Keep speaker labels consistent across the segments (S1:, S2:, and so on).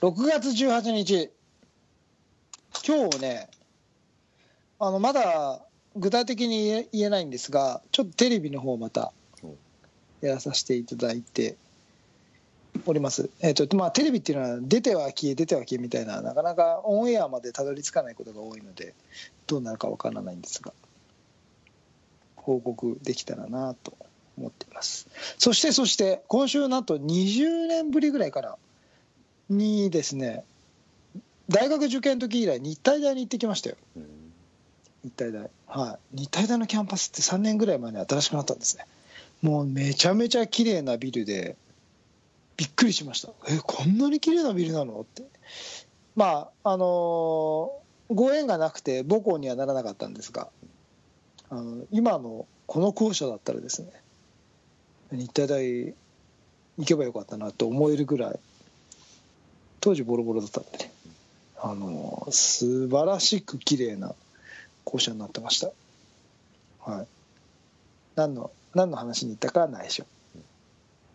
S1: 6月18日。今日ねあのまだ具体的に言え言えないんですがちょっとテレビの方またやらさせていただいております、えーとまあ、テレビっていうのは出ては消え出ては消えみたいななかなかオンエアまでたどり着かないことが多いのでどうなるかわからないんですが報告できたらなと思っています。そしてそして今週なんと20年ぶりぐらいからにですね大学受験の時以来日体大に行ってきましたよ。
S2: うん。
S1: 日体大。はい。日体大のキャンパスって3年ぐらい前に新しくなったんですね。もうめちゃめちゃ綺麗なビルでびっくりしました。えこんなに綺麗なビルなのって。まああのご縁がなくて母校にはならなかったんですがあの今のこの校舎だったらですね日体大行けばよかったなと思えるぐらい当時ボロボロだったんでね。あの素晴らしく綺麗な校舎になってました。はい。何の何の話に行ったかは内緒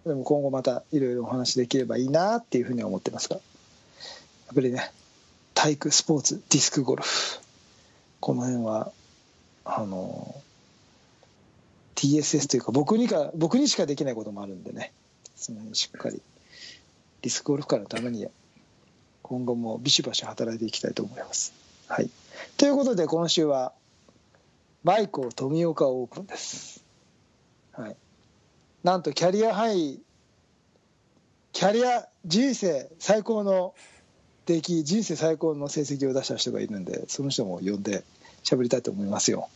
S1: でも今後またいろいろお話できればいいなっていうふうには思ってますが。やっぱりね体育スポーツディスクゴルフ。この辺はあの TSS というか僕にか僕にしかできないこともあるんでね。その辺しっかりディスクゴルフ界のために今後もビシバシ働いていきたいと思います。はい、ということで今週はマイコ富岡オープンです。はい、なんとキャリアハイキャリア人生最高の出来人生最高の成績を出した人がいるんでその人も呼んで喋りたいと思いますよ。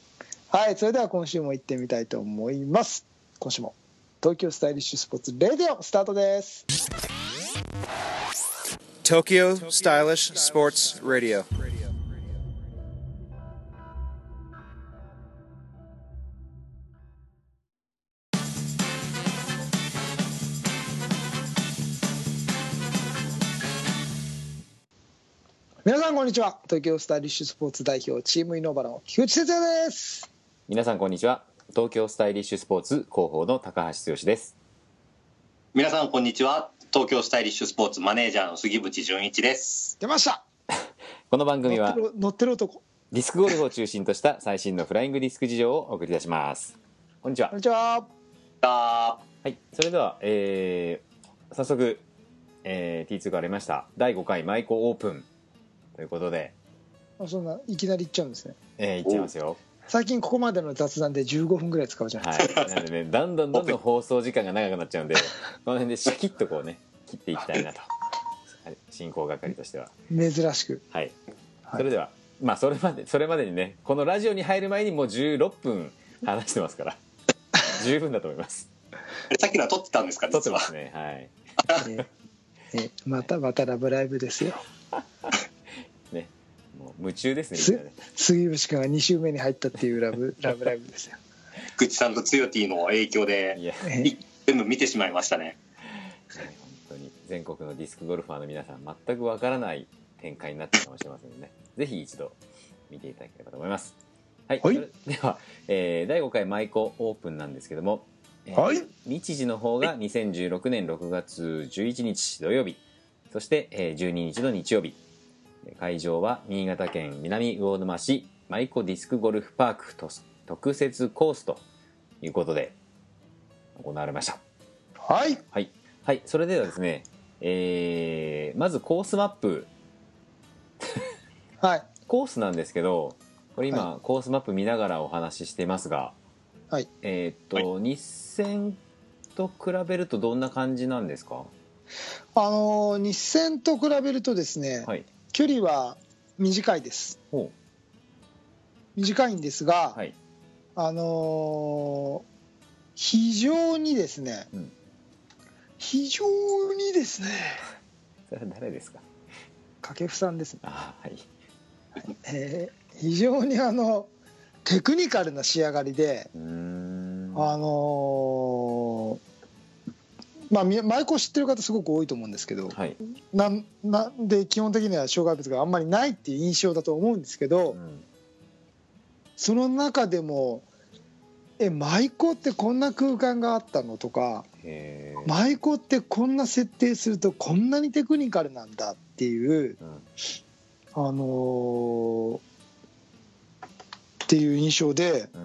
S1: はいそれでは今週も行ってみたいと思います。今週も東京スタイリッシュスポーツレディオスタートです。
S3: Tokyo Stylish Sports Radio.
S1: 皆さんこんにちは。東京スタイリッシュスポーツ代表チームイノーバラの菊池哲也です。
S2: 皆さんこんにちは。東京スタイリッシュスポーツ広報の高橋剛です。
S4: 皆さんこんにちは東京スタイリッシュスポーツマネージャーの杉渕純一です。
S1: 出ました。
S2: この番組は
S1: 乗ってる乗ってる男。
S2: ディスクゴルフを中心とした最新のフライングディスク事情をお送りいたします。こんにちは。
S1: こんにちは。
S4: あ
S2: は。いそれでは、えー、早速、えー、T2 がありました。第5回マイコオープンということで、
S1: あそんないきなり行っちゃうんですね。
S2: えー、いっちゃいますよ。
S1: 最近ここまでの雑談で15分ぐらい使うじゃないですか、
S2: はい。なのでねだんだんどんどん放送時間が長くなっちゃうんでこの辺でシャキッとこうね切っていきたいなと。はい進行係としては。
S1: 珍しく。
S2: はい、
S1: はい。
S2: それではまあそれまでそれまでにねこのラジオに入る前にもう16分話してますから。十分だと思います。
S4: ーさっきのは撮ってたんですか
S2: 撮ってますねはい。
S1: ええまたまたラブライブですよ。
S2: ね。もう夢中ですねね。
S1: 杉渕君が2週目に入ったっていうラブ ラブライブですよ。
S4: 口さんとつよティの影響
S2: い
S4: で全部見てしまいましたね
S2: 全国のディスクゴルファーの皆さん全くわからない展開になってるかもしれませんのでね。ぜひ一度見ていただければと思います。はい、
S1: はい。
S2: では、えー第5回マイコオープンなんですけども、えー
S1: はい。
S2: 日時の方が2016年6月11日土曜日。そして、えー12日の日曜日。会場は新潟県南魚沼市マイコディスクゴルフパークと特設コースということで行われました。
S1: はい。
S2: はい、はい、それではですね、えーまずコースマップ。
S1: はい。
S2: コースなんですけどこれ今、コースマップ見ながらお話ししてますが
S1: はい。
S2: えーっと、日戦と比べるとどんな感じなんですか？
S1: あのー日戦と比べるとですね、
S2: はい。
S1: 距離は短いです。
S2: ほ
S1: 短いんですが、
S2: うはい。
S1: あのー非常にですね、
S2: うん
S1: 非常にですね
S2: それは誰ですか？
S1: 掛布さんですね、
S2: あーはい。
S1: えー非常にあのテクニカルな仕上がりで、あのーまあみマイコ知ってる方すごく多いと思うんですけど、
S2: はい、
S1: なんなんで基本的には障害物があんまりないっていう印象だと思うんですけど、
S2: うん。
S1: その中でもえ舞妓ってこんな空間があったの？とか舞妓ってこんな設定するとこんなにテクニカルなんだっていう
S2: うん。
S1: あのーっていう印象で
S2: う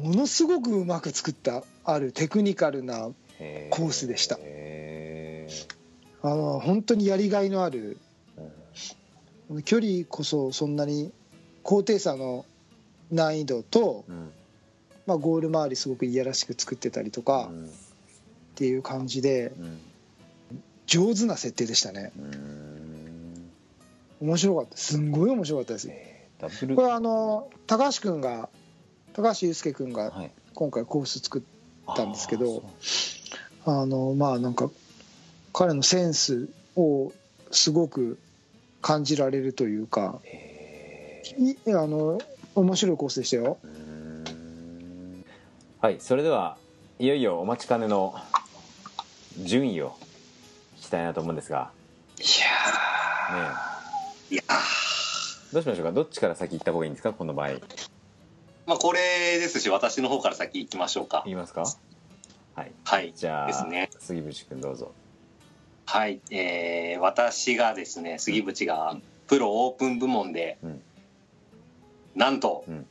S2: ん。
S1: ものすごくうまく作ったあるテクニカルな
S2: へ
S1: コースでした。
S2: へ
S1: あの本当にやりがいのある。
S2: ーうん。
S1: 距離こそそんなに高低差の難易度と、
S2: うん。
S1: まあ、ゴール周りすごくいやらしく作ってたりとか
S2: うん。
S1: っていう感じで
S2: うん。
S1: 上手な設定でしたね。
S2: うん。
S1: 面白かった。すんごい面白かったです。これはあの高橋君が高橋祐介君が
S2: はい。
S1: 今回コース作ったんですけど
S2: あー
S1: あのまあなんか彼のセンスをすごく感じられるというかあの面白いコースでしたよ。
S2: はいそれではいよいよお待ちかねの順位を聞きたいなと思うんですが。
S1: い
S2: ね
S4: いや
S2: どうしましょうか？どっちから先行った方がいいんですか？この場合。
S4: まあこれですし私の方から先行きましょうか。
S2: 言いますか？はい。
S4: はい。
S2: じゃあ
S4: ですね。
S2: 杉渕君どうぞ。
S4: はい、えー私がですね杉渕がプロオープン部門で、
S2: うん
S4: なんと、
S2: うん。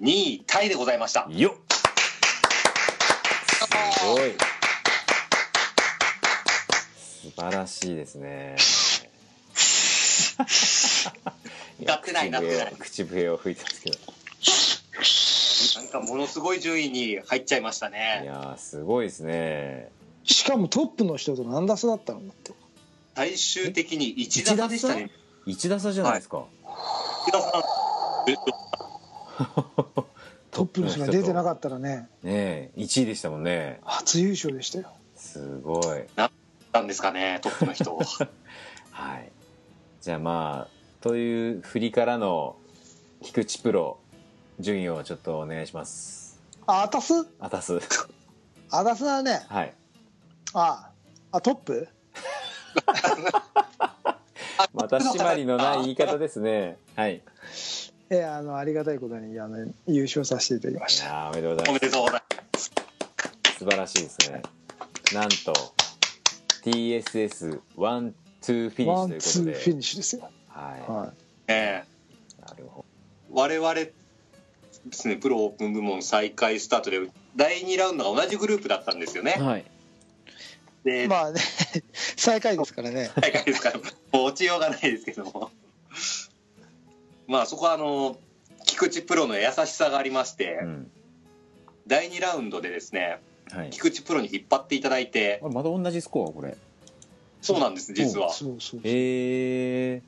S4: 2位タイでございました。
S2: よっ。すごい。素晴らしいですね。
S4: なってないなってない
S2: 口笛を吹いてますけど。
S4: なんかものすごい順位に入っちゃいました
S2: い
S4: ね
S2: やーすごいですね。
S1: しかもトップの人と何打差だったのだって。
S4: 最終的に1打差でしたね。
S2: 1打差じゃないですか、
S4: 1打差え
S1: トップの人が出てな
S2: っ
S1: かったらね。
S2: たねえ1位でしたもんね。
S1: 初優勝でしたよ。
S2: すごい。
S4: なんですかねトップの人
S2: は。い。じゃあまあという振りからの菊池プロ順位をちょっとお願いします。
S1: あアタス？
S2: あたす
S1: アタスはね
S2: はい。
S1: ああトップ？
S2: また締まりのない言い方ですね。はい
S1: ええあのありがたいことにあの優勝させていただきま
S2: い
S1: した
S2: おめでとうござい
S4: お
S2: ます。
S4: めでとうございます。
S2: 素晴らしいですね。なんと TSS ワンツーフィニッ
S1: ワン
S2: シュということで。
S1: ツーフィニッシュですよ。
S2: は
S1: はい。
S4: え
S2: いなるほ
S4: ー我々ですねプロオープン部門再開スタートで第2ラウンドが同じグループだったんですよね。
S2: どはい。
S4: で、
S1: まあね最下位ですからね。
S4: 大会ですからもう落ちようがないですけどもまあそこはあの菊池プロの優しさがありまして、
S2: うん。
S4: 第2ラウンドでですね
S2: はい。
S4: 菊池プロに引っ張っていただいて
S2: まだ同じスコアこれ。
S4: そうなんです実は。し
S1: そうそうそう。
S2: え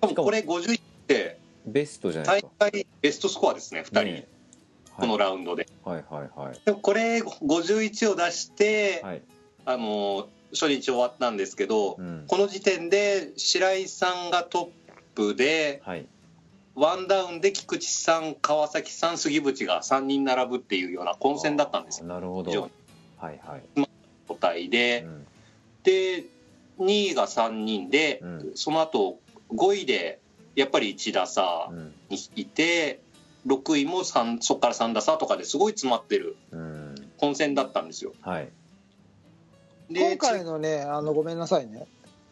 S2: ー、
S4: かもこれ51って
S2: ベストじゃないで
S4: 大
S2: すか。
S4: 会ベストスコアですね2人、
S2: ね
S4: このラウンドで。
S2: はいはいはい。
S4: でもこれ51を出して、
S2: はい。
S4: あの初日終わったんですけど、
S2: うん。
S4: この時点で白井さんがトップで
S2: はい
S4: ワンダウンで菊池さん川崎さん杉渕が3人並ぶっていうような混戦だったんですよ。
S2: なるほど。
S4: 非常に。
S2: はいはい。
S4: 個体で、
S2: うん
S4: で2位が3人で、
S2: うん。
S4: その後5位でやっぱり1打差
S2: うん
S4: にいて6位も3そこから3打差とかですごい詰まってる
S2: うん。
S4: 混戦だったんですよ。
S2: はい。
S4: で
S1: 今回のねあのごめんなさいね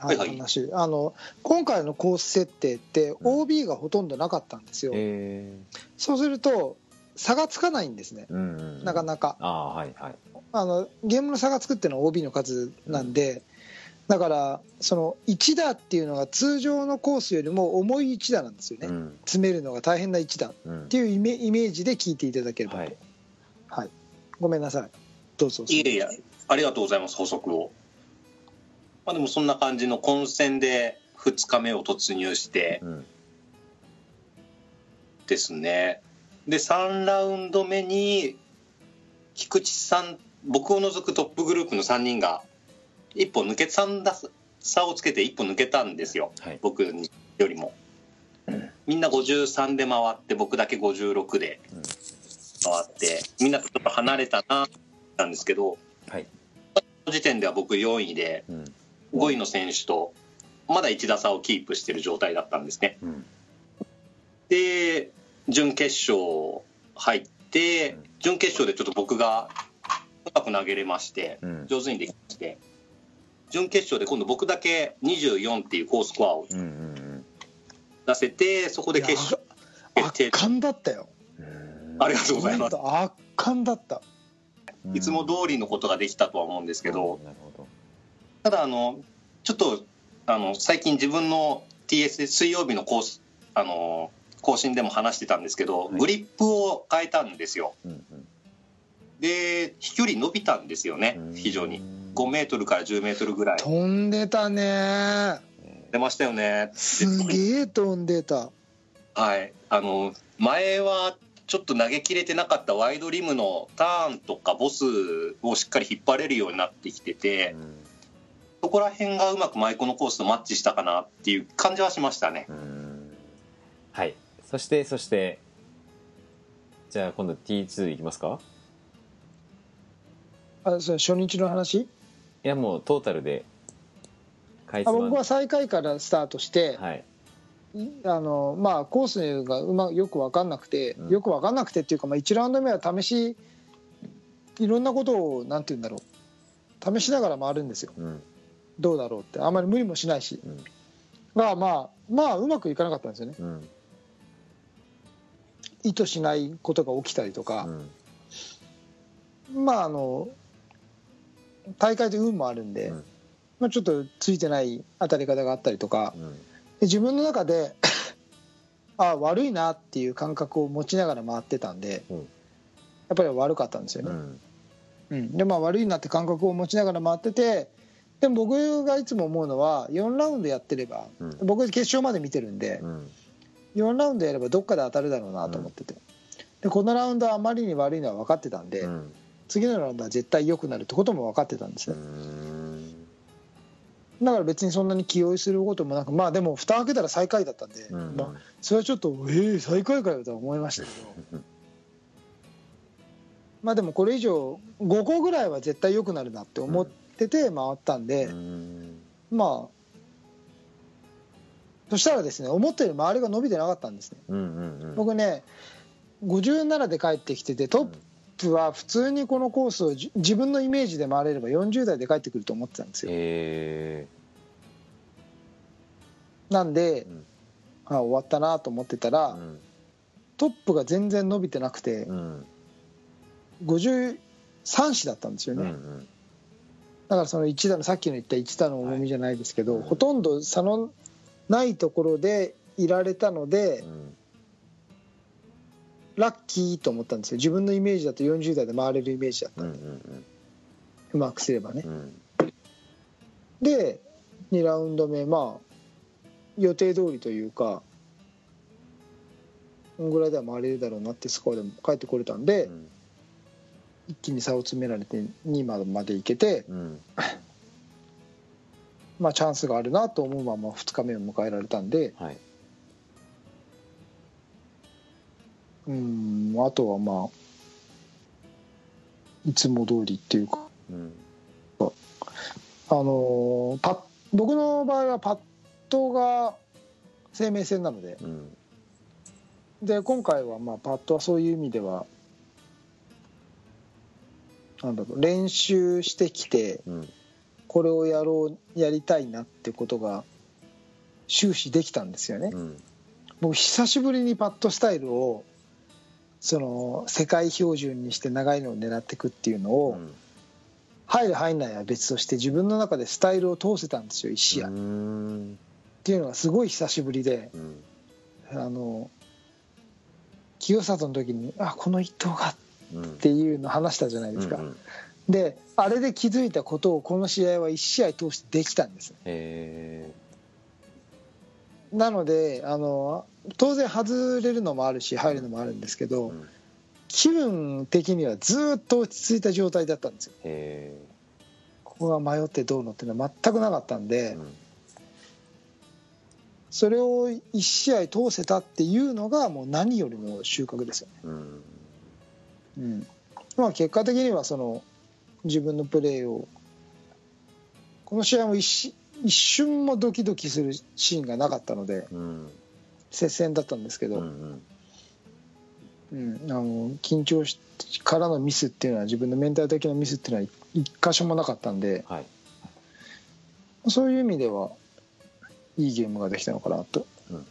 S4: はいはい。
S1: 話。あの今回のコース設定って OB がほとんどなかったんですよ、
S2: え
S1: そうすると差がつかないんですね。
S2: ー、うんうん。
S1: なかなか。
S2: ああはいはい。
S1: あのゲームの差がつくっていうのは OB の数なんで、だからその1打っていうのが通常のコースよりも重い1打なんですよね、
S2: うん。
S1: 詰めるのが大変な1打っ
S2: うん
S1: ていうイメイメージで聞いていただければと、
S2: は
S1: はいい。ごめんなさい。どうぞ。
S4: いえいえ。ありがとうございます。補足をまあでもそんな感じの混戦で2日目を突入して
S2: うん。
S4: ですね。で3ラウンド目に菊池さん僕を除くトップグループの3人が一歩抜け3打差をつけて一歩抜けたんですよ。
S2: はい。
S4: 僕によりも。みんな53で回って僕だけ56で
S2: うん。
S4: 回ってみんなとちょっと離れたななんですけど
S2: はい。
S4: この時点では僕4位で
S2: うん
S4: 5位の選手とまだ1打差をキープしてる状態だったんですね。
S2: うん。
S4: で準決勝入って
S2: うん。
S4: 準決勝でちょっと僕がうまく投げれまして
S2: うん。
S4: 上手にできまして準決勝で今度僕だけ24っていう高スコアを
S2: うんうん
S4: 出せてそこで決勝決定。
S1: 圧巻だったよ。
S2: うん。
S4: ありがとうございます。
S1: 圧巻だった。
S4: いつも通りのことができたとは思うんですけど。
S2: なるほど
S4: ただあのちょっとあの最近自分の TS で水曜日のコースあの更新でも話してたんですけど、
S2: はい。
S4: グリップを変えたんですよ。
S2: うんうん。
S4: で飛距離伸びたんですよね
S2: うん。
S4: 非常に。5メートルから10メートルぐらい。
S1: 飛んでたね。
S4: 出ましたよね。
S1: すげえ飛んでた。
S4: はい。あの前はちょっと投げきれてなかったワイドリムのターンとかボスをしっかり引っ張れるようになってきててそこら辺がうまく舞妓のコースとマッチしたかなっていう感じはしましたね。
S2: はい。そしてそしてじゃあ今度 T2 いきますか？
S1: あそれ初日の話？
S2: いやもうトータルで
S1: あ僕は最下位からスタートして、
S2: はい。
S1: あのまあ、コースがうまよく分かんなくて、
S2: うん。
S1: よく分かんなくてっていうか、まあ、1ラウンド目は試しいろんなことをなんて言うんだろう。試しながら回るんですよ。
S2: うん
S1: どうだろうってあんまり無理もしないし、
S2: うん。
S1: がまあまあうまくいかなかったんですよね。
S2: うん。
S1: 意図しないことが起きたりと
S2: う
S1: か、
S2: ん。
S1: まああの大会で運もあるんで、
S2: うん。
S1: まあ、ちょっとついてない当たり方があったりとか。
S2: うん。
S1: で自分の中で あ悪いなっていう感覚を持ちながら回ってたんで、
S2: うん。
S1: やっぱり悪かったんですよね。
S2: うん。
S1: うん、でまあ悪いなって感覚を持ちながら回っててでも僕がいつも思うのは4ラウンドやってれば
S2: うん。
S1: 僕決勝まで見てるんで
S2: うん。
S1: 4ラウンドやればどっかで当たるだろうなと思ってて。でこのラウンドはあまりに悪いのは分かってたんで
S2: うん。
S1: 次のラウンドは絶対良くなるってことも分かってたんです
S2: う
S1: ね
S2: ん。
S1: だから別にそんなに気負いすることもなくまあでも蓋開けたら最下位だったんで、
S2: うん。
S1: まあ、それはちょっとええ最下位かよとは思いましたけど。まあでもこれ以上5個ぐらいは絶対良くなるなって思ってて回ったんで、
S2: うん。
S1: まあそしたらですね思ったより周りが伸びてなかったんですね。
S2: うんうんうん。
S1: 僕ね57で帰ってきててトップは普通にこのコースをじ自分のイメージで回れれば40代で帰ってくると思ってたんですよ。
S2: え
S1: なんで
S2: うん。
S1: あ終わったなと思ってたら
S2: ーうん。
S1: トップが全然伸びてなくて
S2: うん。
S1: 53子だったんですよね、
S2: うんうん
S1: だからその1打のさっきの言った1打の重みじゃないですけど、
S2: はい。
S1: ほとんど差のないところでいられたので、
S2: うん
S1: ラッキーと思ったんですよ。自分のイメージだと40代で回れるイメージだった。
S2: うん
S1: んで、うまくすればね。
S2: うんうん
S1: で2ラウンド目まあ予定通りというかこんぐらいでは回れるだろうなってスコアでも帰ってこれたんで、
S2: うん
S1: 一気に差を詰められて2までまでいけて、
S2: うん。
S1: まあ、チャンスがあるなと思うまま2日目を迎えられたんで。
S2: はい。
S1: うんあとはまあいつも通りっていうか。
S2: うん。
S1: あのーパッ僕の場合はパットが生命線なので。
S2: うん。
S1: で今回はまあパットはそういう意味ではなんだろう練習してきて
S2: うん。
S1: これをやろうやりたいなってことが終始できたんですよね。
S2: うん。
S1: 僕久しぶりにパットスタイルをその世界標準にして長いのを狙っていくっていうのを、入る入んないは別として自分の中でスタイルを通せたんですよ1試合、
S2: う
S1: っ
S2: ん。
S1: ていうのがすごい久しぶりで
S2: うん。
S1: あの清里の時に「あこの一投が」
S2: うん
S1: っていうの話したじゃないですか、
S2: うんうん。
S1: であれで気づいたことをこの試合は1試合通してできたんです
S2: へ
S1: なのであの当然外れるのもあるし入るのもあるんですけど、
S2: ーうん。
S1: 気分的にはずっと落ち着いた状態だったんですよ。
S2: へ
S1: ここが迷ってどうのっていうのは全くなかったん
S2: ー
S1: で、
S2: うん。
S1: それを1試合通せたっていうのがもう何よりの収穫ですよね、
S2: うん
S1: うん。まあ、結果的にはその自分のプレーをこの試合も一し一瞬もドキドキするシーンがなかったので
S2: うん
S1: 接戦だったんですけど、
S2: うん。
S1: うん、あの緊張しからのミスっていうのは自分のメンタル的なミスっていうのは一箇所もなかったんで
S2: はい。
S1: そういう意味ではいいゲームができたのかなと、
S2: うん。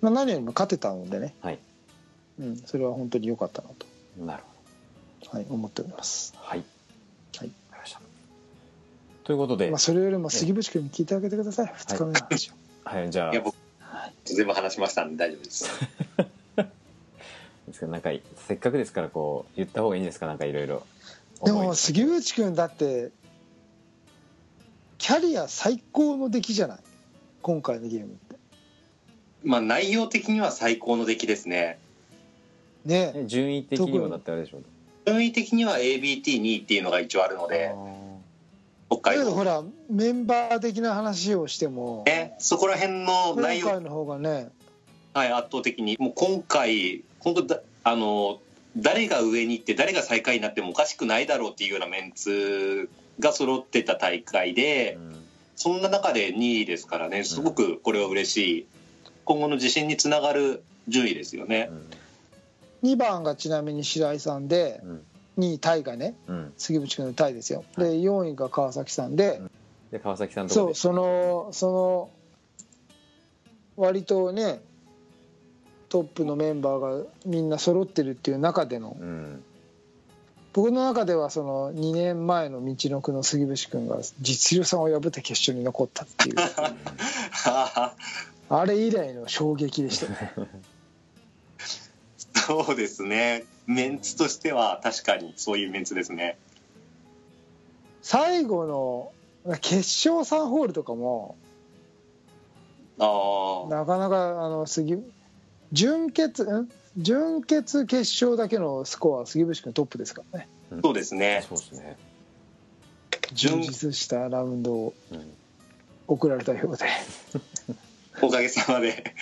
S1: まあ、何よりも勝てたのでね、
S2: はい
S1: うん、それは本当に良かったなと、
S2: なるほ
S1: はい、思っております、
S2: どはい。
S1: はい。
S2: わかりました。ということで、
S1: まあ、それよりも杉渕君に聞いてあげてください、2日目の話を、
S2: はい、じゃあ。
S4: いや僕全部話しましたんで大丈夫です。
S2: ですかなんかせっかくですからこう言った方がいいんですか？なんかいろいろ。
S1: でも杉渕君だってキャリア最高の出来じゃない？今回のゲームって。
S4: まあ内容的には最高の出来ですね
S1: ね。
S2: え順位的にもだってあれでしょ。
S4: 順位的には ABT2 位っていうのが一応あるので北海道。
S1: どほらメンバー的な話をしても
S4: ねそこら辺の
S1: 今
S4: 内容。
S1: 回の方がね。
S4: はい、圧倒的に。もう今回本当だあの誰が上に行って誰が最下位になってもおかしくないだろうっていうようなメンツが揃ってた大会で、
S2: うん。
S4: そんな中で2位ですからねすごくこれは嬉しい。今後の自信につながる順位ですよね。
S1: 2番がちなみに白井さんで
S2: うん。
S1: 2位タイがね
S2: うん。
S1: 杉渕君のタイですよ。で4位が川崎さんで
S2: で川崎さん
S1: そうそのその割とねトップのメンバーがみんな揃ってるっていう中での
S2: うん。
S1: 僕の中ではその2年前の道のくの杉渕君が実力さんを破って決勝に残ったっていう。あれ以来の衝撃でした。ね
S4: そうですね。メンツとしては確かにそういうメンツですね。
S1: 最後の決勝3ホールとかも
S4: ああ
S1: なかなかあの杉準決ん？準決決勝だけのスコアは杉渕君トップですからね。
S4: そうですね。
S2: そうですね。
S4: 準
S1: 充実したラウンドを
S2: うん。
S1: 送られたようで。
S4: おかげさまで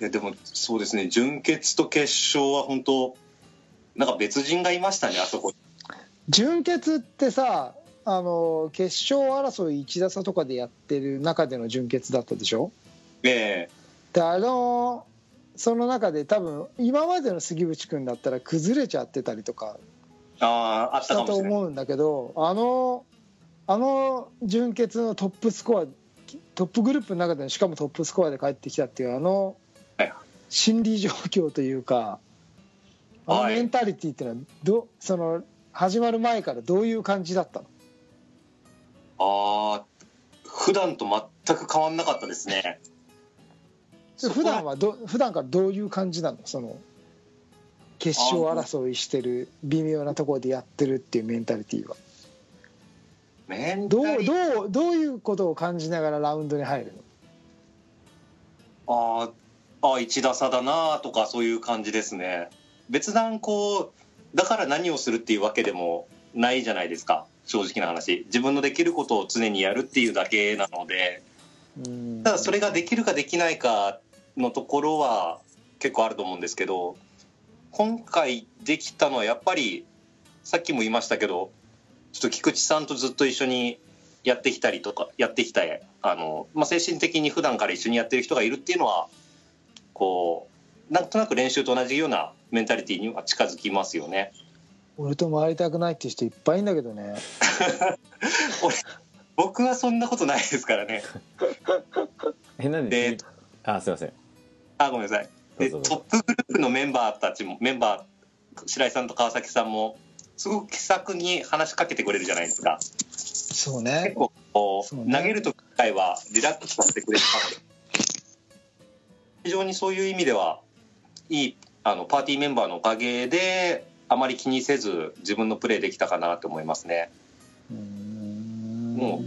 S4: いやでもそうですね。準決と決勝は本当なんか別人がいましたねあそこ。
S1: 準決ってさあの決勝争い1打差とかでやってる中での準決だったでしょ？
S4: え
S1: であのその中で多分今までの杉渕君だったら崩れちゃってたりとか
S4: えああ
S1: したと思うんだけどあのあの準決のトップスコアトップグループの中でのしかもトップスコアで帰ってきたっていうあの
S4: はい
S1: 心理状況というかあの
S4: はい
S1: メンタリティっていうのはどその始まる前からどういう感じだったの？
S4: ああ普段と全く変わんなかったですね。
S1: 普段はど普段からどういう感じなの？その決勝争いしてる微妙なところでやってるっていうメンタリティーは
S4: メン
S1: どうどうどういうことを感じながらラウンドに入るの？
S4: あーあ1打差だなとかそういう感じですね。別段こうだから何をするっていうわけでもないじゃないですか。正直な話。自分のできることを常にやるっていうだけなので。
S1: うん。
S4: ただそれができるかできないかのところは結構あると思うんですけど今回できたのはやっぱりさっきも言いましたけどちょっと菊池さんとずっと一緒にやってきたりとかやってきたあの、まあ、精神的に普段から一緒にやってる人がいるっていうのはこうなんとなく練習と同じようなメンタリティーには近づきますよね。
S1: 俺と回りたくないっていう人いっぱいいんだけどね。
S4: 僕はそんなことないですからね。
S2: えなんで
S4: で
S2: あすいません。
S4: あごめんなさい。でトップグループのメンバーたちもメンバー白井さんと川崎さんもすごく気さくに話しかけてくれるじゃないですか。
S1: そうね。
S4: 結構こ
S1: うね。
S4: 投げる時はリラックスさせてくれたので非常にそういう意味ではいいあのパーティーメンバーのおかげであまり気にせず自分のプレーできたかなと思いますね。
S1: うん。
S4: も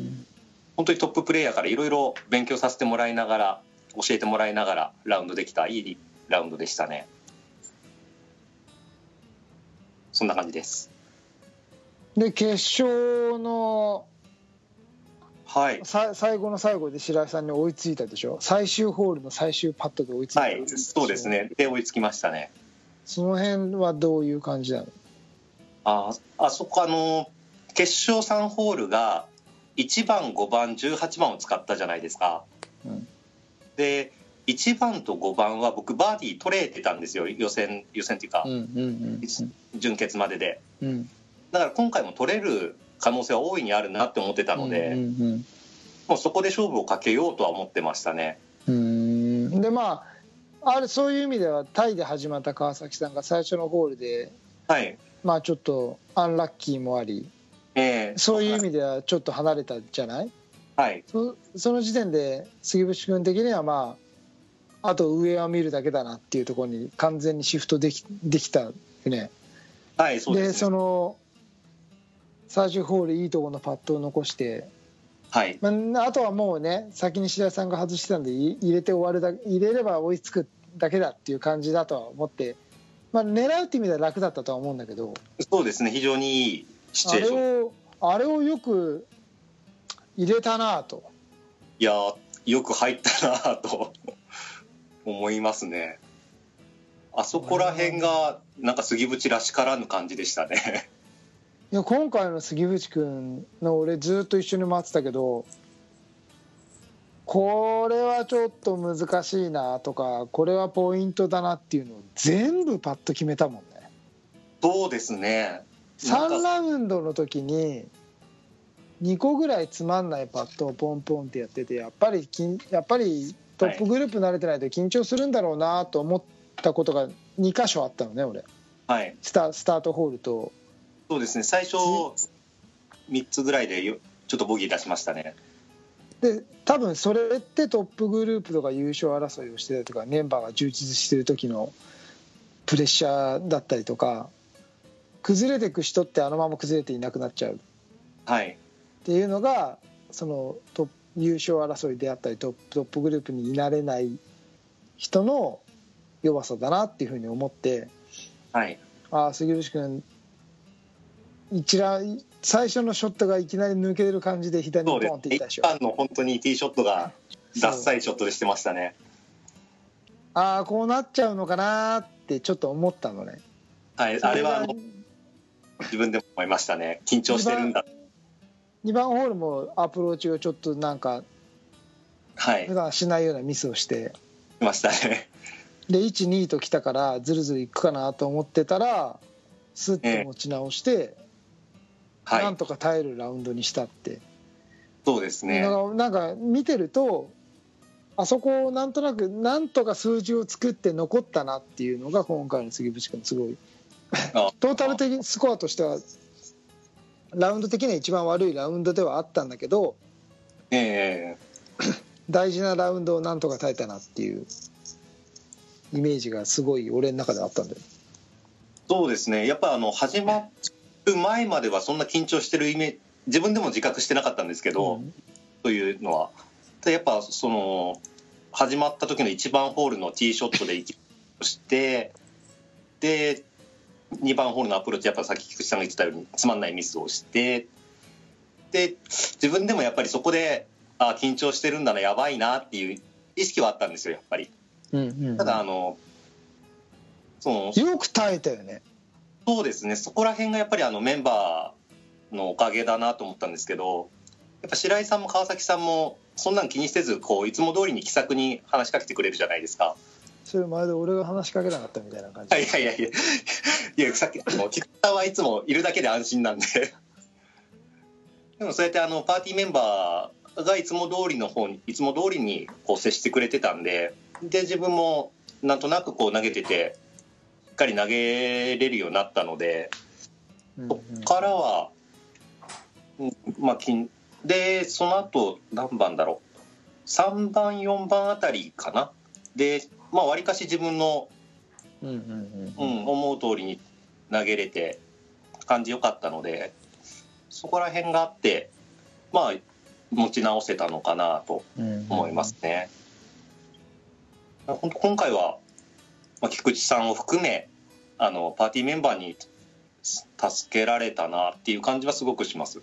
S4: 本当にトッププレーヤーからいろいろ勉強させてもらいながら教えてもらいながらラウンドできたいいラウンドでしたね。そんな感じです。
S1: で決勝の
S4: はい。
S1: さ最後の最後で白井さんに追いついたでしょ？最終ホールの最終パットで追いついた。
S4: はい。そうですね。で追いつきましたね。
S1: その辺はどういう感じなの？
S4: ああそこあの決勝3ホールが1番5番18番を使ったじゃないですか、
S1: うん。
S4: で1番と5番は僕バーディー取れてたんですよ。予選予選っていうか。
S1: うんうん
S4: 準決までで。
S1: うんうん。
S4: だから今回も取れる可能性は大いにあるなって思ってたので、
S1: うん
S4: もうそこで勝負をかけようとは思ってましたね。
S1: うん。うんでまああれそういう意味ではタイで始まった川崎さんが最初のホールで
S4: はい。
S1: まあちょっとアンラッキーもあり
S4: ええ。
S1: そういう意味ではちょっと離れたじゃない？
S4: はい。
S1: そその時点で杉渕君的にはまああと上を見るだけだなっていうところに完全にシフトできできたよね。
S4: はいそう
S1: で
S4: ね。
S1: その最終ホールいいところのパットを残して、
S4: はい。
S1: まあ、あとはもうね先に白井さんが外してたんでい入れて終わるだ入れれば追いつくだけだっていう感じだとは思って、まあ、狙うっていう意味では楽だったとは思うんだけど。
S4: そうですね非常にいいシチュエーション。
S1: をあれをよく入れたなと。
S4: いやーよく入ったなと 思いますね。あそこら辺がなんか杉渕らしからぬ感じでしたね
S1: いや今回の杉渕君の俺ずっと一緒に回ってたけどこれはちょっと難しいなとかこれはポイントだなっていうのを全部パッと決めたもんね。
S4: そうですね。なんか
S1: 3ラウンドの時に2個ぐらいつまんないパットをポンポンってやっててやっぱりきんやっぱりトップグループ慣れてないと緊張するんだろうなと思ったことが2箇所あったのね俺。
S4: はい。
S1: スタスタートホールと
S4: そうですね。最初3つぐらいでよちょっとボギー出しましたね。
S1: で多分それってトップグループとか優勝争いをしてたりとかメンバーが充実してる時のプレッシャーだったりとか崩れていく人ってあのまま崩れていなくなっちゃう。っ
S4: はい。
S1: ていうのがそのト優勝争いであったりトップトップグループになれない人の弱さだなっていうふうに思って
S4: はい。
S1: ああ杉内君一覧最初のショットがいきなり抜ける感じで左にポンっていったでしょ。
S4: 一番の本当にティーショットがダッサいショットでしてましたね。
S1: ああこうなっちゃうのかなってちょっと思ったのね。
S4: はいあれは自分でも思いましたね。緊張してるんだ。
S1: 2番ホールもアプローチをちょっとなんか
S4: はい。
S1: 普段しないようなミスをして。
S4: しましたね。
S1: で12ときたからずるずるいくかなと思ってたらスッと持ち直して、
S4: はい
S1: なんとか耐えるラウンドにしたって、
S4: そうですね。
S1: なんか見てるとあそこをなんとなくなんとか数字を作って残ったなっていうのが今回の杉渕君すごい。
S4: あ
S1: トータル的スコアとしてはラウンド的には一番悪いラウンドではあったんだけど
S4: ええ。
S1: 大事なラウンドをなんとか耐えたなっていうイメージがすごい俺の中であったんだよ
S4: そうですね。やっぱあの始まる前まではそんな緊張してるイメージ自分でも自覚してなかったんですけど、
S1: うん。
S4: というのは。でやっぱその始まった時の1番ホールのティーショットで行きしてで2番ホールのアプローチやっぱさっき菊池さんが言ってたようにつまんないミスをしてで自分でもやっぱりそこであ緊張してるんだなやばいなっていう意識はあったんですよやっぱり。
S1: うんうん。
S4: ただあのその
S1: よく耐えたよね
S4: そうですね。そこら辺がやっぱりあのメンバーのおかげだなと思ったんですけどやっぱ白井さんも川崎さんもそんなん気にせずこういつも通りに気さくに話しかけてくれるじゃないですか。
S1: それ前で俺が話しかけなかったみたいな感じ。
S4: いやいやいや。いやさっきあの菊田はいつもいるだけで安心なんで。でもそうやってあのパーティーメンバーがいつも通りの方にいつも通りにこう接してくれてたんでで自分もなんとなくこう投げててかり投げれるようになったので
S1: うん
S4: そっからは、うんまあ、金でその後何番だろう。3番4番あたりかな。でまあわりかし自分の、
S1: うんうん
S4: う
S1: うん。
S4: ん、思う通りに投げれて感じよかったのでそこら辺があってまあ持ち直せたのかなと
S1: うん
S4: 思いますね。本当今回は、まあ、菊池さんを含めあのパーティーメンバーに助けられたなっていう感じはすごくします。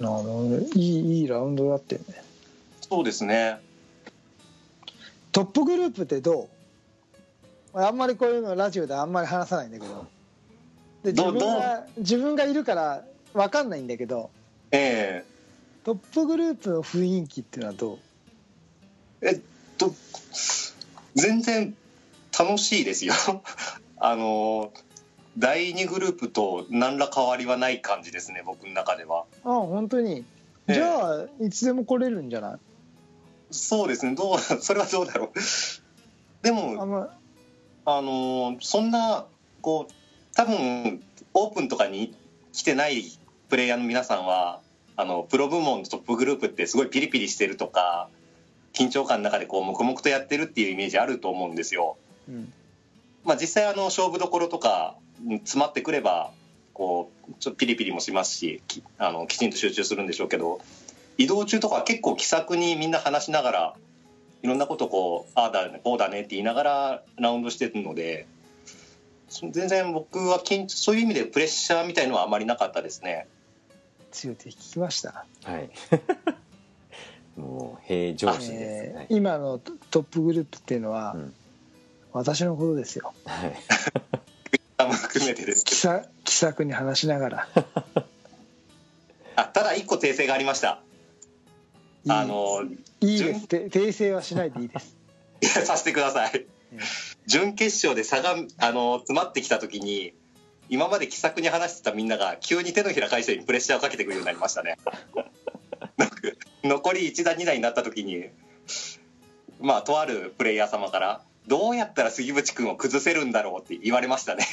S1: なるほどね。いいいいラウンドだったよね。
S4: そうですね。
S1: トップグループってどう？俺あんまりこういうのラジオであんまり話さないんだけど。で自分が自分がいるから分かんないんだけど。
S4: ええ。
S1: トップグループの雰囲気っていうのはどう？
S4: えっと全然楽しいですよ。あの第2グループと何ら変わりはない感じですね僕の中では。
S1: あ本当に。
S4: ええ。
S1: じゃあいつでも来れるんじゃない？
S4: そうですね。どう それはどうだろう。で
S1: あ
S4: もあのそんなこう多分オープンとかに来てないプレイヤーの皆さんはあのプロ部門のトップグループってすごいピリピリしてるとか緊張感の中でこう黙々とやってるっていうイメージあると思うんですよ。
S1: うん。
S4: まあ、実際あの勝負どころとかに詰まってくればこうちょっとピリピリもしますしきあのきちんと集中するんでしょうけど移動中とかは結構気さくにみんな話しながらいろんなことこうああだねこうだねって言いながらラウンドしてるのでそ全然僕は緊そういう意味でプレッシャーみたいのはあまりなかったですね。
S1: 強いって聞きました、
S2: はい。もう平常心です、
S1: えー
S2: はい
S1: 今のトトップグループっていうのは、
S2: うん
S1: 私のことですよ。
S2: はい。
S4: も含めてですけ
S1: 気
S4: ど
S1: さ気さくに話しながら。
S4: あただ一個訂正がありました。あの
S1: いいですて訂正はしないでいいです。
S4: いやさせてください。
S1: ええ。
S4: 準決勝で差があの詰まってきた時に今まで気さくに話してたみんなが急に手のひら返してにプレッシャーをかけてくるようになりましたね。残り1打2打になった時にまあとあるプレイヤー様からどうやったら杉渕君を崩せるんだろうって言われましたね。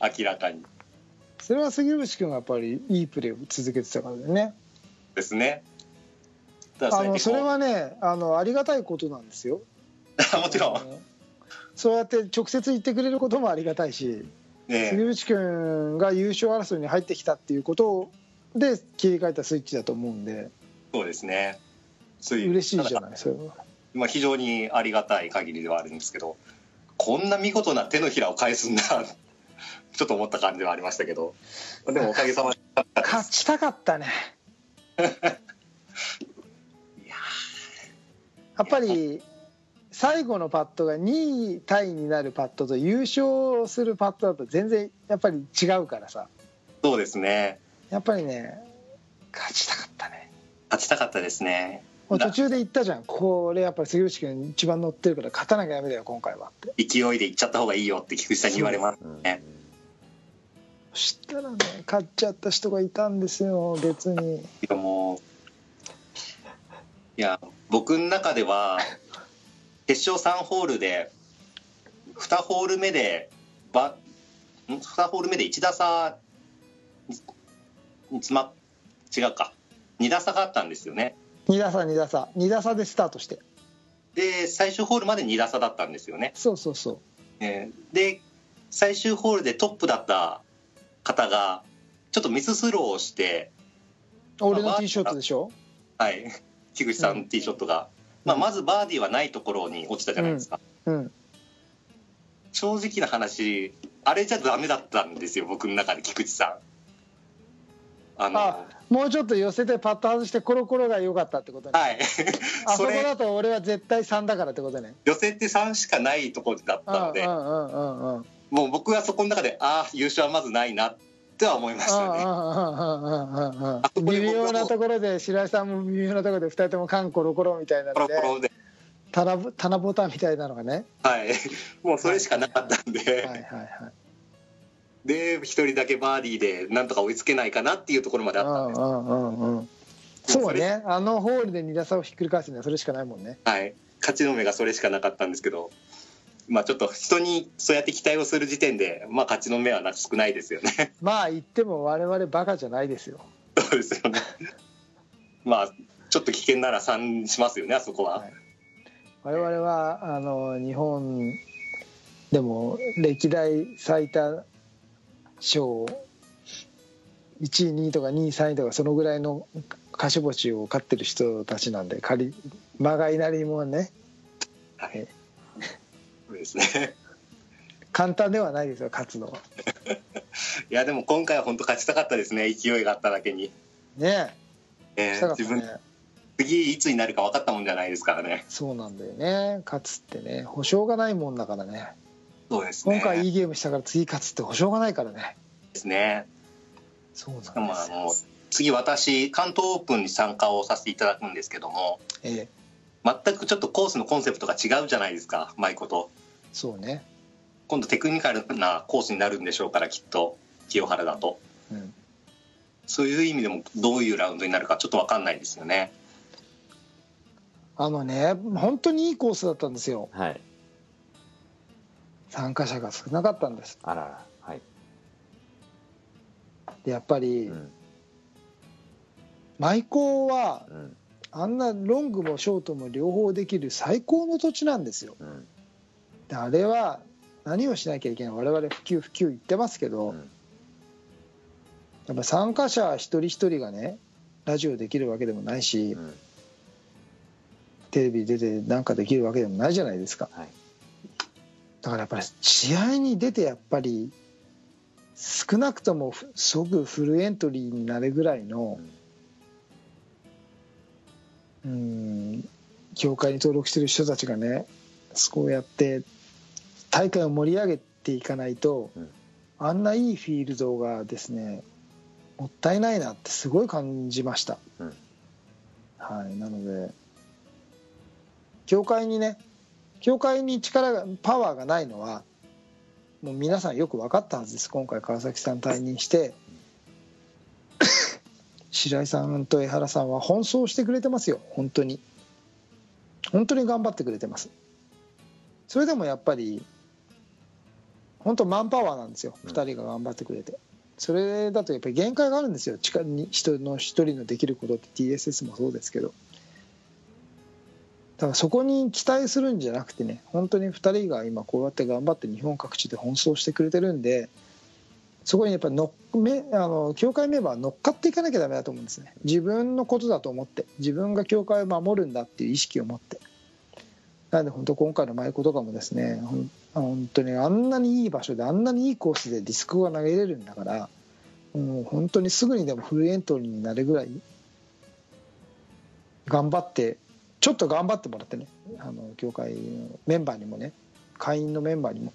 S4: 明らかに。
S1: それは杉渕君がやっぱりいいプレーを続けてたからだよね。
S4: ですね。
S1: あのそれはねあのありがたいことなんですよ。
S4: う もちろん。
S1: そうやって直接言ってくれることもありがたいし
S4: ね
S1: 杉渕君が優勝争いに入ってきたっていうことで切り替えたスイッチだと思うんで。
S4: そうですね。そういう
S1: 嬉しいじゃないそれは
S4: まあ、非常にありがたい限りではあるんですけどこんな見事な手のひらを返すんだ ちょっと思った感じはありましたけどでもおかげさまで
S1: 勝ちたかったね。やっぱり最後のパットが2位タイになるパットと優勝するパットだと全然やっぱり違うからさ。
S4: そうですね。
S1: やっぱりね勝ちたかったね。
S4: 勝ちたかったですね
S1: 途中で言ったじゃん。これやっぱり杉内君一番乗ってるから勝たなきゃダメだよ今回は。って
S4: 勢いでいっちゃった方がいいよって菊池さんに言われます
S2: うん
S4: ね
S1: そしたらね勝っちゃった人がいたんですよ別に。
S4: けどもいや僕の中では決勝3ホールで2ホール目でばん？2ホール目で1打差にま違うか。2打差があったんですよね
S1: 2打差2打差。2打差でスタートして。
S4: で最終ホールまで2打差だったんですよね、
S1: そうそうそう。
S4: えーで最終ホールでトップだった方がちょっとミススローをして
S1: 俺のティーショットでしょ？
S4: はい。菊池さんのティーショットが、まあ、まずバーディーはないところに落ちたじゃないですか、
S1: うん。
S4: 正直な話あれじゃダメだったんですよ僕の中で菊池さんあの
S1: あもうちょっと寄せてパッと外してコロコロが良かったってことね、
S4: はい。
S1: あそこだと俺は絶対3だからってことね。
S4: 寄せて3しかないところだっ
S1: うん
S4: たので
S1: うんうんうんうん
S4: もう僕はそこの中でああ優勝はまずないなっては思いましたね。
S1: うんうんうんうんうんうん
S4: あそこで
S1: 微妙なところで白井さんも微妙なところで2人ともカンコロコロみたいな
S4: コ
S1: ので
S4: ロコロで。
S1: 棚ぼ棚ボタンみたいなのがね。
S4: はい。もうそれしかなかったんで、
S1: はいはいはい
S4: で一人だけバーディーでなんとか追いつけないかなっていうところまであったんです、
S1: うんうんうんうん。そうね。あのホールで2打差をひっくり返すにはそれしかないもんね。
S4: はい。勝ちの目がそれしかなかったんですけどまあちょっと人にそうやって期待をする時点でまあ勝ちの目はな少ないですよね。
S1: まあ言っても我々バカじゃないですよ。
S4: そうですよね。まあちょっと危険なら3しますよねあそこは、
S1: はい。我々はあの日本でも歴代最多賞1位2位とか2位3位とかそのぐらいの歌手星を勝ってる人たちなんで仮まがいなりもね。
S4: はい。そうですね
S1: 簡単ではないですよ勝つのは。い
S4: やでも今回は本当勝ちたかったですね勢いがあっただけに、
S1: ね
S4: え。ー
S1: えしたかった
S4: 自分
S1: ね
S4: 次いつになるか分かったもんじゃないですからね。
S1: そうなんだよね。勝つってね。保証がないもんだからね
S4: そうですね。
S1: 今回いいゲームしたから次勝つって保証がないからね。
S4: ですね。
S1: そうなんです
S4: しかもあ
S1: よ
S4: の次私関東オープンに参加をさせていただくんですけども
S1: ええ。
S4: 全くちょっとコースのコンセプトが違うじゃないですか舞子と。
S1: そうね、
S4: 今度テクニカルなコースになるんでしょうからきっと清原だと。
S1: うん、
S4: そういう意味でもどういうラウンドになるかちょっと分かんないですよね。
S1: あのね本当にいいコースだったんですよ。
S2: はい
S1: 参加者が少なかったんです。
S2: あららはい、
S1: でやっぱり、
S2: うん
S1: 舞妓は
S2: うん
S1: あんなロングもショートも両方できる最高の土地なんですよ。
S2: うん
S1: であれは何をしなきゃいけない我々普及普及言ってますけど、
S2: うん
S1: やっぱ参加者一人一人がねラジオできるわけでもないし、
S2: うん。
S1: テレビ出てなんかできるわけでもないじゃないですか。
S2: はい
S1: だからやっぱり試合に出てやっぱり少なくともふ即フルエントリーになるぐらいのうん。協会に登録してる人たちがねそうやって大会を盛り上げていかないと、
S2: うん。
S1: あんないいフィールドがですねもったいないなってすごい感じました、
S2: うん。
S1: はいなので協会にね協会に力がパワーがないのはもう皆さんよく分かったはずです。今回川崎さん退任して。白井さんと江原さんは奔走してくれてますよ。本当に。本当に頑張ってくれてます。それでもやっぱり本当マンパワーなんですよ。
S2: うん。
S1: 2人が頑張ってくれて。それだとやっぱり限界があるんですよ。力に人の一人のできることって TSS もそうですけどだからそこに期待するんじゃなくてね本当に2人が今こうやって頑張って日本各地で奔走してくれてるんでそこにやっぱり乗っめあの協会メンバー乗っかっていかなきゃダメだと思うんですね。自分のことだと思って自分が協会を守るんだっていう意識を持って。なので本当今回の舞子とかもですねほん本当にあんなにいい場所であんなにいいコースでディスクが投げれるんだからもう本当にすぐにでもフルエントリーになるぐらい頑張ってちょっと頑張ってもらってね。あの協会のメンバーにもね会員のメンバーにも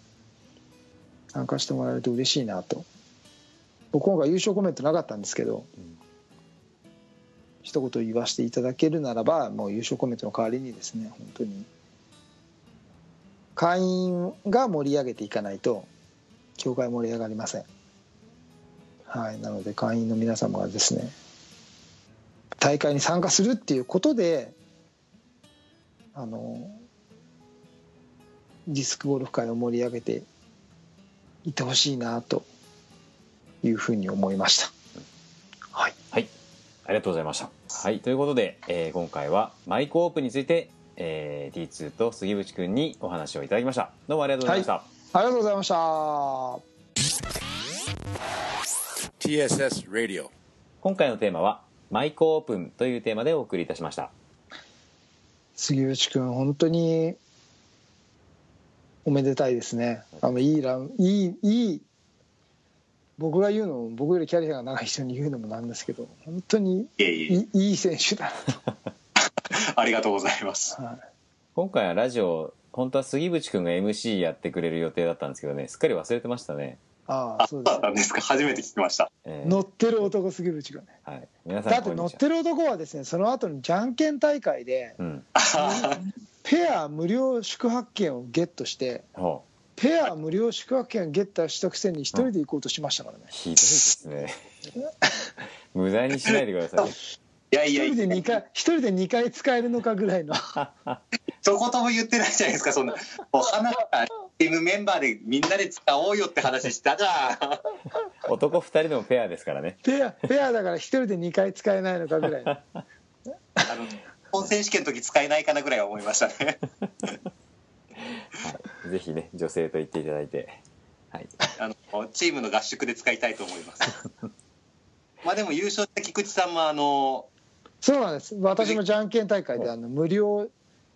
S1: 参加してもらえると嬉しいなと。僕今回優勝コメントなかったんですけど、
S2: うん。
S1: 一言言わせていただけるならばもう優勝コメントの代わりにですね本当に会員が盛り上げていかないと協会盛り上がりません。はいなので会員の皆様がですね大会に参加するっていうことであのディスクゴルフ界を盛り上げていってほしいなというふうに思いましたはい
S2: はい、ありがとうございました。はい、ということで、えー今回はマイクオープンについて、えー T2 と杉渕くんにお話をいただきました。どうもありがとうございました。
S1: ありがとうございました
S3: TSS Radio.
S2: 今回のテーマはマイクオープンというテーマでお送りいたしました。
S1: 杉内君本当におめでたいですね。あのいいラウンいいいい僕が言うのも僕よりキャリアが長い人に言うのもなんですけど本当に
S4: いえいえ。
S1: いいいい選手だ
S4: ありがとうございます。
S1: な、はい、
S2: 今回はラジオ、本当は杉渕くんが MC やってくれる予定だったんですけどね、すっかり忘れてましたね。
S4: あ
S1: ああそうです
S4: そうだったんですか。初めて聞きました。
S2: えー。
S1: 乗ってる男杉内がね。
S2: はい、皆さん
S1: だって乗っ
S2: こんにちは
S1: てる男はですねその後にじゃんけん大会で
S2: うん。
S1: ペア無料宿泊券をゲットして
S2: ほう。
S1: ペア無料宿泊券をゲットしたくせに一人で行こうとしましたからね。
S2: ひどいですね。無駄にしないでください。
S4: いやいや
S1: 一人で2回一人で2回使えるのかぐらいの。
S4: 一言も言ってないじゃないですかそんな。もう花からチームメンバーでみんなで使おうよって話したじゃん。
S2: 男二人でもペアですからね。
S1: ペアペアだから一人で2回使えないのかぐらいの。
S4: あの本選手権の時使えないかなぐらいは思いましたね。
S2: はい、ぜひね、女性と言っていただいて。はい。
S4: あのチームの合宿で使いたいと思います。まあでも優勝した菊池さんもあの
S1: そうなんです。私のじゃんけん大会であの無料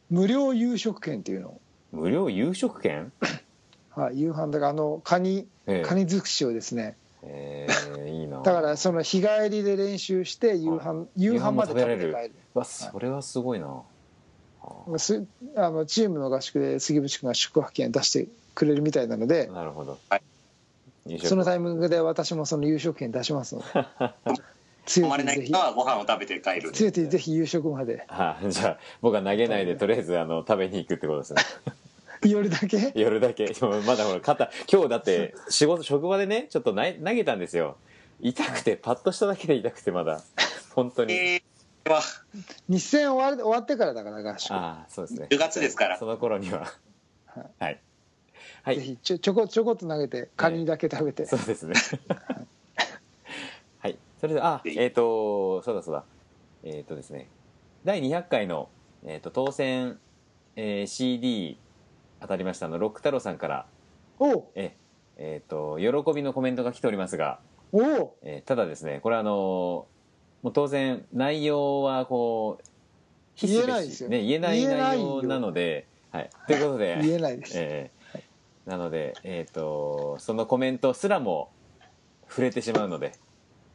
S1: 無料夕食券っていうのを、
S2: 無料夕食券？
S1: はい、夕飯だからあのカニ
S2: ええ。
S1: カニ尽くしをですね。
S2: えー、いいな。
S1: だからその日帰りで練習して夕飯夕飯まで食べて帰る。
S2: わ、それはすごいな。
S1: すあのチームの合宿で杉渕君が宿泊券出してくれるみたいなので
S2: なるほど。
S4: はい。
S2: 夕食。
S1: そのタイミングで私もその夕食券出しますので 強
S4: 泊まれない
S1: いぜひ
S4: 人はご飯を食べて帰る
S1: 強いぜひ夕食まで。
S2: はあ、じゃあ僕は投げないでとりあえずあの食べに行くってことですね
S1: 夜だけ？
S2: 夜だけ。まだほら肩今日だって仕事職場でねちょっとな投げたんですよ。痛くてパッとしただけで痛くてまだ。本当に。
S4: えーは
S1: 日戦終わる終わってからだから合宿。
S2: ああそうですね。
S4: 10月ですから。
S2: その頃には。
S1: はい。
S2: はい。はい。
S1: ぜひちょちょこちょこっと投げてカニだけ食べて、
S2: そうですね。はい。それであえっ、とそうだそうだ。えっ、とですね。第200回の、えー、と当選、えー CD 当たりました。あのロック太郎さんから
S1: おう。
S2: ええー、と喜びのコメントが来ておりますが、
S1: おう。
S2: えーただですねこれあのもう当然内容はこう
S1: 言えないですよ
S2: ね、言えない内容なので、はい、ということで
S1: 言えないです、
S2: えーなので、えー、とそのコメントすらも触れてしまうので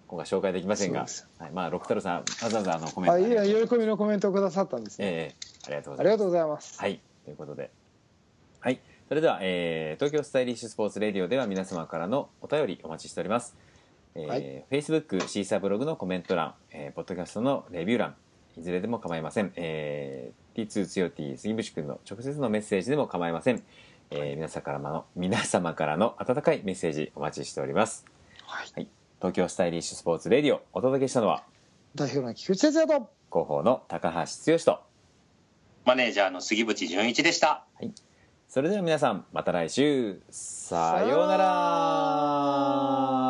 S2: 今回紹介できませんがはい。まあ、六太郎さんわざわざあのコメント
S1: あいや喜びのコメントをくださったんですね、
S2: えーありがとうご
S1: ありが
S2: ざいます。
S1: とうございます、
S2: はい。ということではい。それでは、えー東京スタイリッシュスポーツレディオでは皆様からのお便りお待ちしております、えー
S1: はい。
S2: Facebook シーサーブログのコメント欄、えーポッドキャストのレビュー欄いずれでも構いません、えー、T2 つよ T 杉渕君の直接のメッセージでも構いません、えー皆様からの皆様からの温かいメッセージお待ちしております。
S1: はい。
S2: 東京スタイリッシュスポーツレディオお届けしたのは
S1: 代表の菊池哲也と
S2: 広報の高橋剛と。
S4: マネージャーの杉渕純一でした
S2: それでは皆さんまた来週。さようなら。